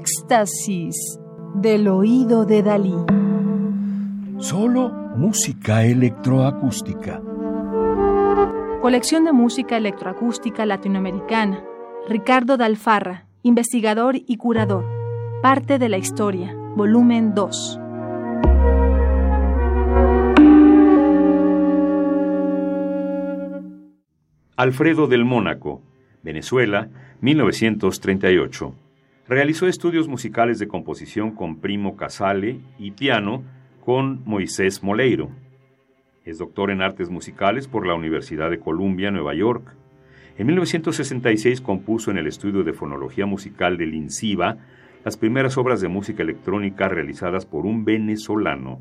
Éxtasis del oído de Dalí. Solo música electroacústica. Colección de música electroacústica latinoamericana. Ricardo Dalfarra, investigador y curador. Parte de la historia, volumen 2. Alfredo del Mónaco, Venezuela, 1938. Realizó estudios musicales de composición con Primo Casale y piano con Moisés Moleiro. Es doctor en artes musicales por la Universidad de Columbia, Nueva York. En 1966 compuso en el estudio de fonología musical del INCIBA las primeras obras de música electrónica realizadas por un venezolano.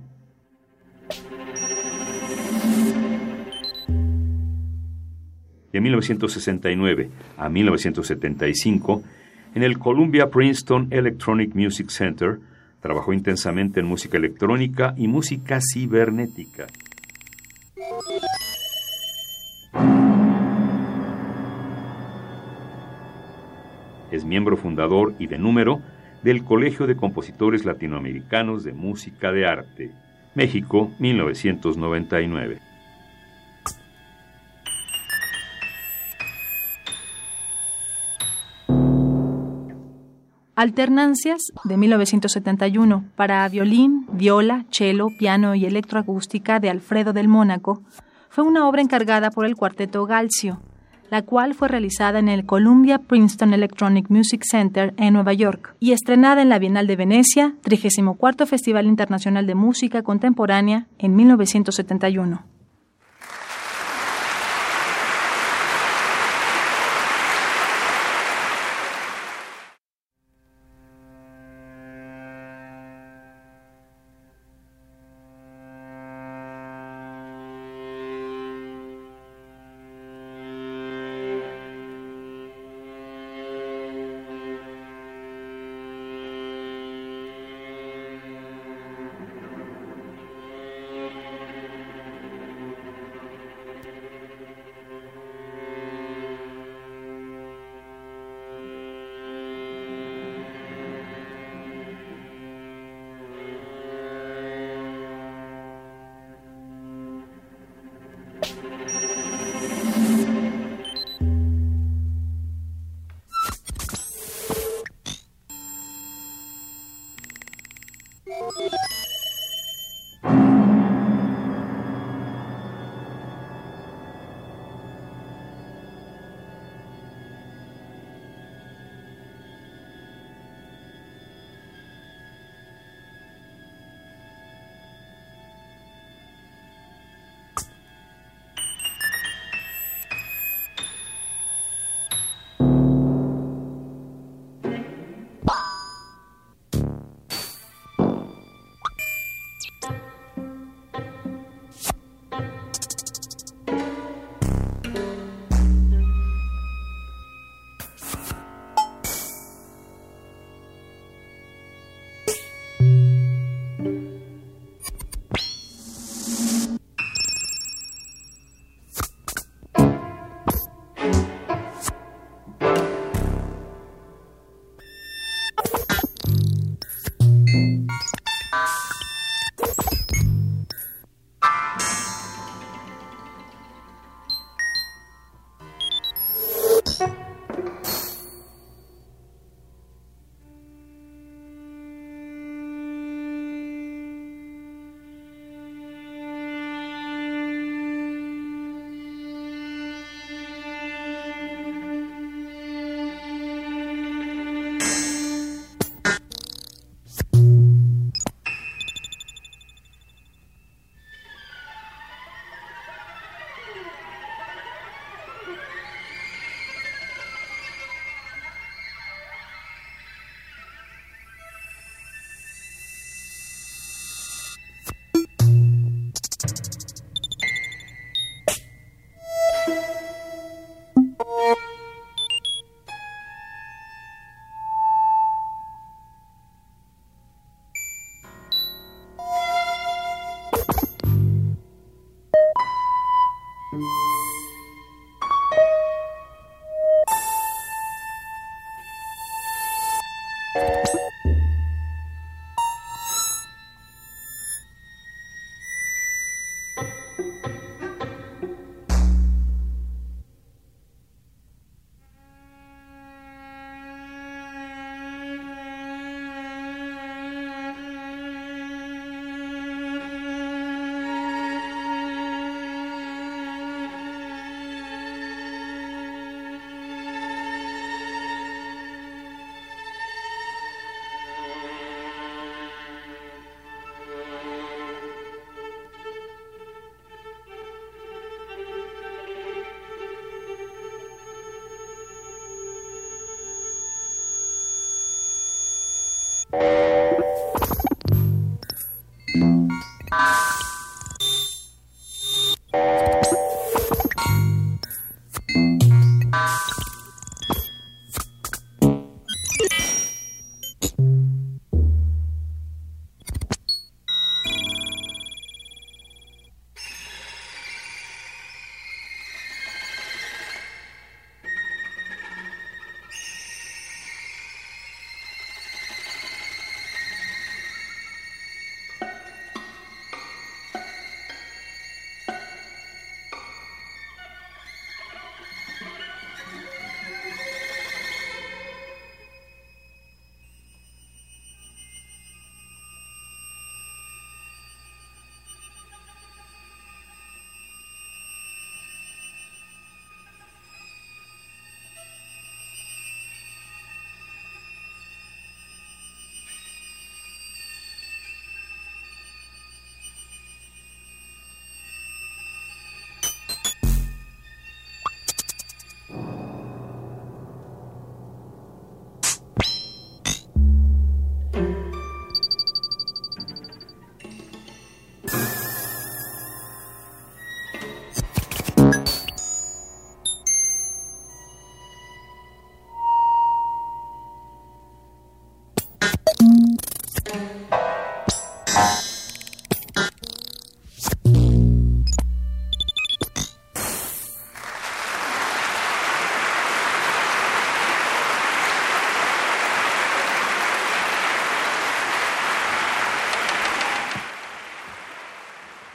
De 1969 a 1975, en el Columbia Princeton Electronic Music Center, trabajó intensamente en música electrónica y música cibernética. Es miembro fundador y de número del Colegio de Compositores Latinoamericanos de Música de Arte, México, 1999. Alternancias de 1971 para violín, viola, cello, piano y electroacústica de Alfredo del Mónaco fue una obra encargada por el cuarteto Galcio, la cual fue realizada en el Columbia Princeton Electronic Music Center en Nueva York y estrenada en la Bienal de Venecia, 34 Festival Internacional de Música Contemporánea en 1971.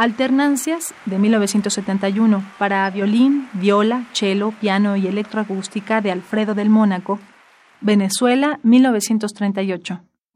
Alternancias de 1971 para violín, viola, cello, piano y electroacústica de Alfredo del Mónaco, Venezuela 1938.